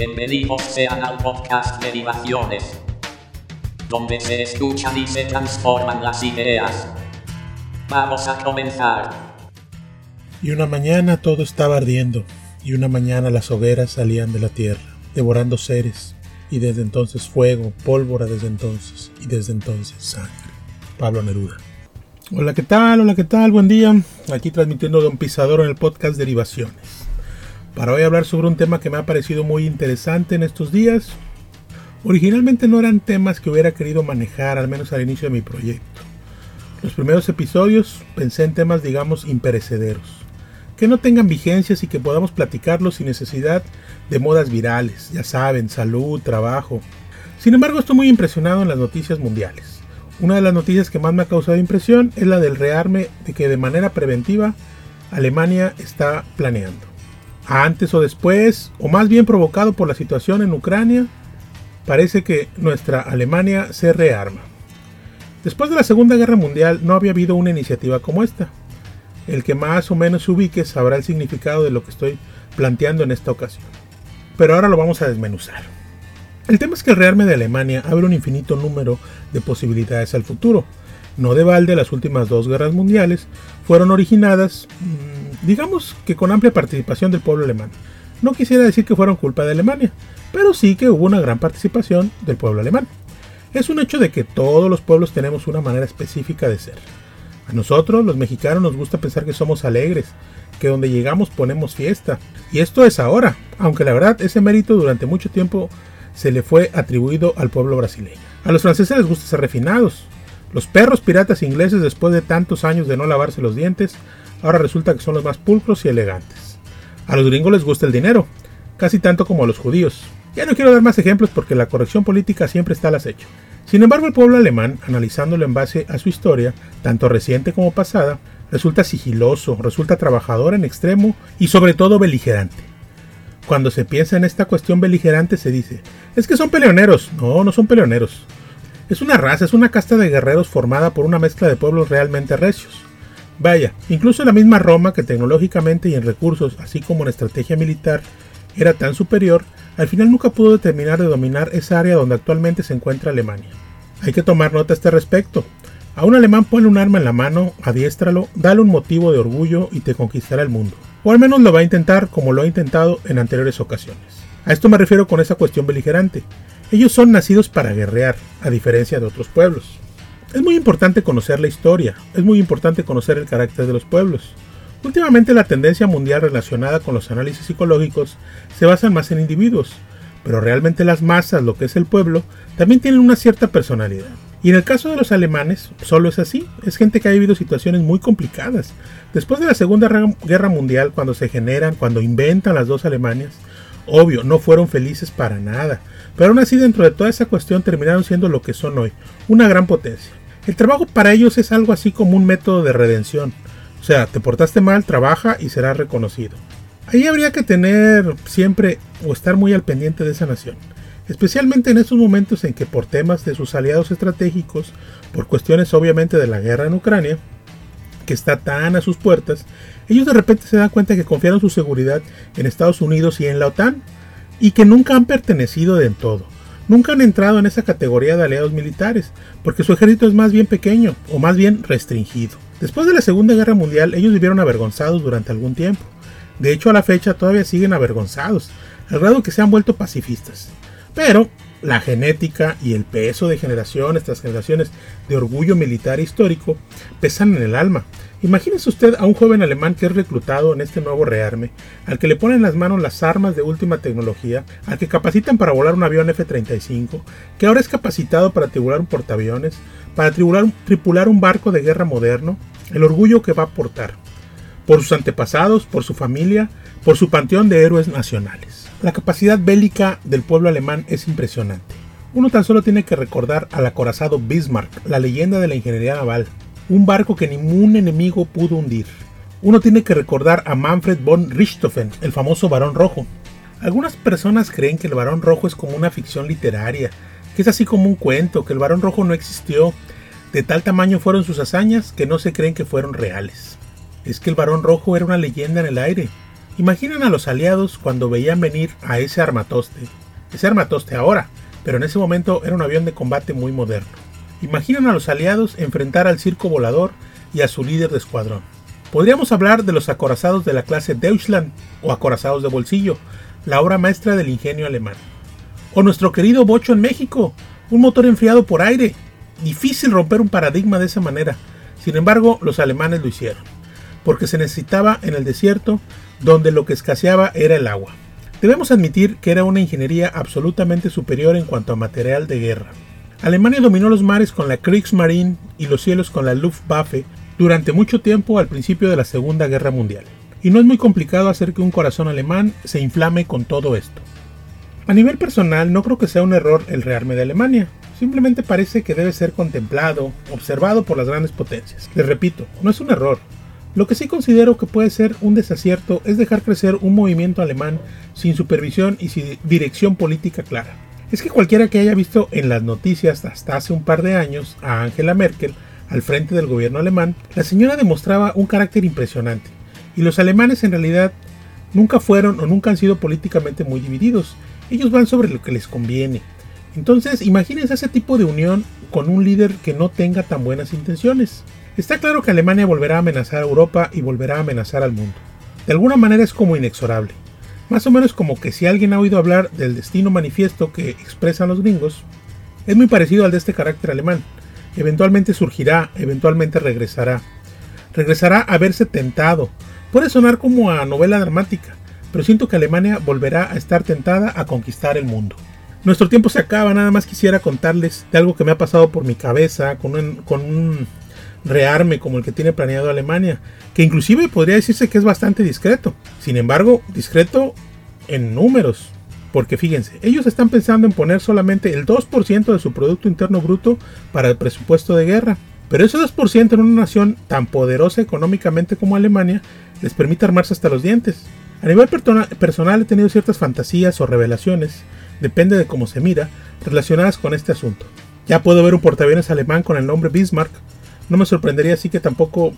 Bienvenidos sean al podcast Derivaciones, donde se escuchan y se transforman las ideas. Vamos a comenzar. Y una mañana todo estaba ardiendo, y una mañana las hogueras salían de la tierra, devorando seres, y desde entonces fuego, pólvora desde entonces, y desde entonces sangre. Pablo Neruda. Hola, ¿qué tal? Hola, ¿qué tal? Buen día. Aquí transmitiendo Don Pisador en el podcast Derivaciones. Para hoy hablar sobre un tema que me ha parecido muy interesante en estos días. Originalmente no eran temas que hubiera querido manejar, al menos al inicio de mi proyecto. Los primeros episodios pensé en temas, digamos, imperecederos, que no tengan vigencias y que podamos platicarlos sin necesidad de modas virales, ya saben, salud, trabajo. Sin embargo, estoy muy impresionado en las noticias mundiales. Una de las noticias que más me ha causado impresión es la del rearme de que de manera preventiva Alemania está planeando antes o después, o más bien provocado por la situación en Ucrania, parece que nuestra Alemania se rearma. Después de la Segunda Guerra Mundial no había habido una iniciativa como esta. El que más o menos se ubique sabrá el significado de lo que estoy planteando en esta ocasión. Pero ahora lo vamos a desmenuzar. El tema es que el rearme de Alemania abre un infinito número de posibilidades al futuro. No de balde, las últimas dos guerras mundiales fueron originadas mm, digamos que con amplia participación del pueblo alemán. No quisiera decir que fueron culpa de Alemania, pero sí que hubo una gran participación del pueblo alemán. Es un hecho de que todos los pueblos tenemos una manera específica de ser. A nosotros, los mexicanos, nos gusta pensar que somos alegres, que donde llegamos ponemos fiesta. Y esto es ahora, aunque la verdad ese mérito durante mucho tiempo se le fue atribuido al pueblo brasileño. A los franceses les gusta ser refinados. Los perros piratas ingleses, después de tantos años de no lavarse los dientes, ahora resulta que son los más pulcros y elegantes. A los gringos les gusta el dinero, casi tanto como a los judíos. Ya no quiero dar más ejemplos porque la corrección política siempre está al acecho. Sin embargo, el pueblo alemán, analizándolo en base a su historia, tanto reciente como pasada, resulta sigiloso, resulta trabajador en extremo y sobre todo beligerante. Cuando se piensa en esta cuestión beligerante se dice, es que son peleoneros. No, no son peleoneros. Es una raza, es una casta de guerreros formada por una mezcla de pueblos realmente recios. Vaya, incluso la misma Roma, que tecnológicamente y en recursos, así como en estrategia militar, era tan superior, al final nunca pudo determinar de dominar esa área donde actualmente se encuentra Alemania. Hay que tomar nota a este respecto. A un alemán pone un arma en la mano, adiéstralo, dale un motivo de orgullo y te conquistará el mundo. O al menos lo va a intentar como lo ha intentado en anteriores ocasiones. A esto me refiero con esa cuestión beligerante. Ellos son nacidos para guerrear, a diferencia de otros pueblos. Es muy importante conocer la historia, es muy importante conocer el carácter de los pueblos. Últimamente la tendencia mundial relacionada con los análisis psicológicos se basa más en individuos, pero realmente las masas, lo que es el pueblo, también tienen una cierta personalidad. Y en el caso de los alemanes, solo es así, es gente que ha vivido situaciones muy complicadas. Después de la Segunda Guerra Mundial, cuando se generan, cuando inventan las dos Alemanias, obvio, no fueron felices para nada, pero aún así dentro de toda esa cuestión terminaron siendo lo que son hoy, una gran potencia. El trabajo para ellos es algo así como un método de redención. O sea, te portaste mal, trabaja y serás reconocido. Ahí habría que tener siempre o estar muy al pendiente de esa nación. Especialmente en estos momentos en que por temas de sus aliados estratégicos, por cuestiones obviamente de la guerra en Ucrania, que está tan a sus puertas, ellos de repente se dan cuenta que confiaron su seguridad en Estados Unidos y en la OTAN, y que nunca han pertenecido en todo nunca han entrado en esa categoría de aliados militares, porque su ejército es más bien pequeño, o más bien restringido. Después de la Segunda Guerra Mundial, ellos vivieron avergonzados durante algún tiempo. De hecho, a la fecha todavía siguen avergonzados, al grado que se han vuelto pacifistas. Pero la genética y el peso de generaciones tras generaciones de orgullo militar histórico pesan en el alma Imagínese usted a un joven alemán que es reclutado en este nuevo rearme, al que le ponen en las manos las armas de última tecnología, al que capacitan para volar un avión F-35, que ahora es capacitado para tripular un portaaviones, para tripular, un barco de guerra moderno, el orgullo que va a aportar, por sus antepasados, por su familia, por su panteón de héroes nacionales. La capacidad bélica del pueblo alemán es impresionante. Uno tan solo tiene que recordar al acorazado Bismarck, la leyenda de la ingeniería naval, un barco que ningún enemigo pudo hundir. Uno tiene que recordar a Manfred von Richthofen, el famoso Barón Rojo. Algunas personas creen que el Barón Rojo es como una ficción literaria, que es así como un cuento, que el Barón Rojo no existió. De tal tamaño fueron sus hazañas que no se creen que fueron reales. Es que el Barón Rojo era una leyenda en el aire. Imaginen a los aliados cuando veían venir a ese armatoste, ese armatoste ahora, pero en ese momento era un avión de combate muy moderno. Imaginen a los aliados enfrentar al circo volador y a su líder de escuadrón. Podríamos hablar de los acorazados de la clase Deutschland o acorazados de bolsillo, la obra maestra del ingenio alemán. O nuestro querido Bocho en México, un motor enfriado por aire. Difícil romper un paradigma de esa manera. Sin embargo, los alemanes lo hicieron, porque se necesitaba en el desierto donde lo que escaseaba era el agua. Debemos admitir que era una ingeniería absolutamente superior en cuanto a material de guerra. Alemania dominó los mares con la Kriegsmarine y los cielos con la Luftwaffe durante mucho tiempo al principio de la Segunda Guerra Mundial. Y no es muy complicado hacer que un corazón alemán se inflame con todo esto. A nivel personal, no creo que sea un error el rearme de Alemania. Simplemente parece que debe ser contemplado, observado por las grandes potencias. Les repito, no es un error. Lo que sí considero que puede ser un desacierto es dejar crecer un movimiento alemán sin supervisión y sin dirección política clara. Es que cualquiera que haya visto en las noticias hasta hace un par de años a Angela Merkel al frente del gobierno alemán, la señora demostraba un carácter impresionante. Y los alemanes en realidad nunca fueron o nunca han sido políticamente muy divididos. Ellos van sobre lo que les conviene. Entonces, imagínense ese tipo de unión con un líder que no tenga tan buenas intenciones. Está claro que Alemania volverá a amenazar a Europa y volverá a amenazar al mundo. De alguna manera es como inexorable. Más o menos como que si alguien ha oído hablar del destino manifiesto que expresan los gringos, es muy parecido al de este carácter alemán. Eventualmente surgirá, eventualmente regresará. Regresará a verse tentado. Puede sonar como a novela dramática, pero siento que Alemania volverá a estar tentada a conquistar el mundo. Nuestro tiempo se acaba, nada más quisiera contarles de algo que me ha pasado por mi cabeza con un, con un rearme como el que tiene planeado Alemania, que inclusive podría decirse que es bastante discreto. Sin embargo, discreto en números, porque fíjense, ellos están pensando en poner solamente el 2% de su Producto Interno Bruto para el presupuesto de guerra. Pero ese 2% en una nación tan poderosa económicamente como Alemania les permite armarse hasta los dientes. A nivel personal he tenido ciertas fantasías o revelaciones, depende de cómo se mira, relacionadas con este asunto. Ya puedo ver un portaaviones alemán con el nombre Bismarck. No me sorprendería así que tampoco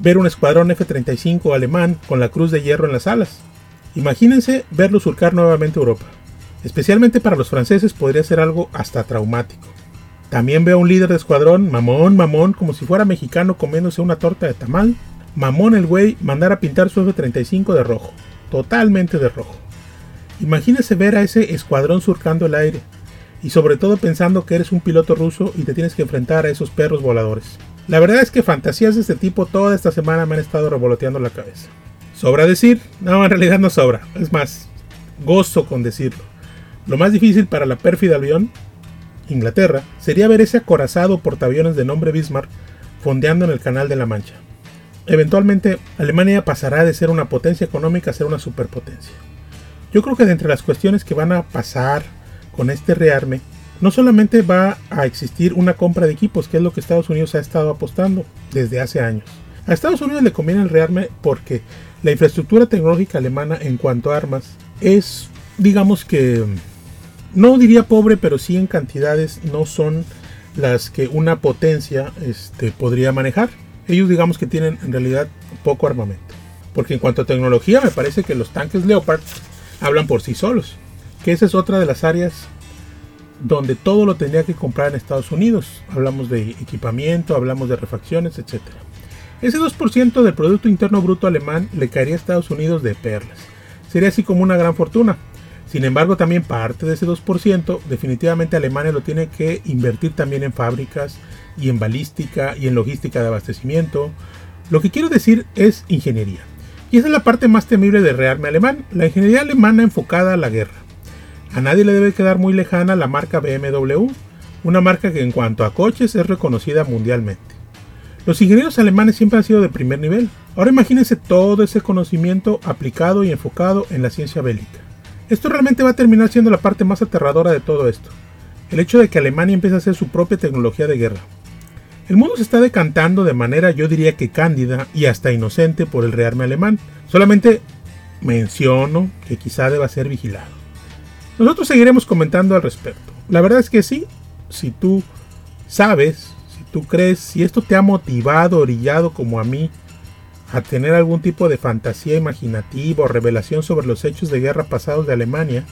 ver un escuadrón F-35 alemán con la cruz de hierro en las alas. Imagínense verlo surcar nuevamente Europa. Especialmente para los franceses podría ser algo hasta traumático. También veo a un líder de escuadrón, mamón, mamón, como si fuera mexicano comiéndose una torta de tamal, Mamón el güey mandar a pintar su F-35 de rojo, totalmente de rojo. Imagínese ver a ese escuadrón surcando el aire, y sobre todo pensando que eres un piloto ruso y te tienes que enfrentar a esos perros voladores. La verdad es que fantasías de este tipo toda esta semana me han estado revoloteando la cabeza. ¿Sobra decir? No, en realidad no sobra. Es más, gozo con decirlo. Lo más difícil para la pérfida avión, Inglaterra, sería ver ese acorazado portaaviones de nombre Bismarck fondeando en el Canal de la Mancha. Eventualmente, Alemania pasará de ser una potencia económica a ser una superpotencia. Yo creo que de entre las cuestiones que van a pasar con este rearme, no solamente va a existir una compra de equipos, que es lo que Estados Unidos ha estado apostando desde hace años. A Estados Unidos le conviene el rearme porque la infraestructura tecnológica alemana en cuanto a armas es, digamos que, no diría pobre, pero sí en cantidades no son las que una potencia este, podría manejar ellos digamos que tienen en realidad poco armamento. Porque en cuanto a tecnología me parece que los tanques Leopard hablan por sí solos. Que esa es otra de las áreas donde todo lo tendría que comprar en Estados Unidos. Hablamos de equipamiento, hablamos de refacciones, etc. Ese 2% del Producto Interno Bruto alemán le caería a Estados Unidos de perlas. Sería así como una gran fortuna. Sin embargo, también parte de ese 2%, definitivamente Alemania lo tiene que invertir también en fábricas, y en balística y en logística de abastecimiento. Lo que quiero decir es ingeniería. Y esa es la parte más temible del rearme alemán, la ingeniería alemana enfocada a la guerra. A nadie le debe quedar muy lejana la marca BMW, una marca que en cuanto a coches es reconocida mundialmente. Los ingenieros alemanes siempre han sido de primer nivel. Ahora imagínense todo ese conocimiento aplicado y enfocado en la ciencia bélica. Esto realmente va a terminar siendo la parte más aterradora de todo esto. El hecho de que Alemania empiece a hacer su propia tecnología de guerra. El mundo se está decantando de manera yo diría que cándida y hasta inocente por el rearme alemán. Solamente menciono que quizá deba ser vigilado. Nosotros seguiremos comentando al respecto. La verdad es que sí, si tú sabes, si tú crees, si esto te ha motivado, orillado como a mí a tener algún tipo de fantasía imaginativa o revelación sobre los hechos de guerra pasados de Alemania,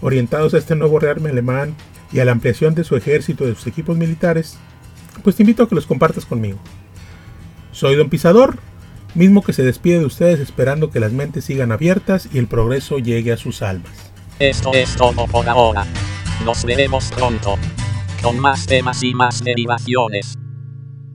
orientados a este nuevo rearme alemán y a la ampliación de su ejército y de sus equipos militares, pues te invito a que los compartas conmigo. Soy Don Pisador, mismo que se despide de ustedes esperando que las mentes sigan abiertas y el progreso llegue a sus almas. Esto es todo por ahora. Nos veremos pronto. Con más temas y más derivaciones.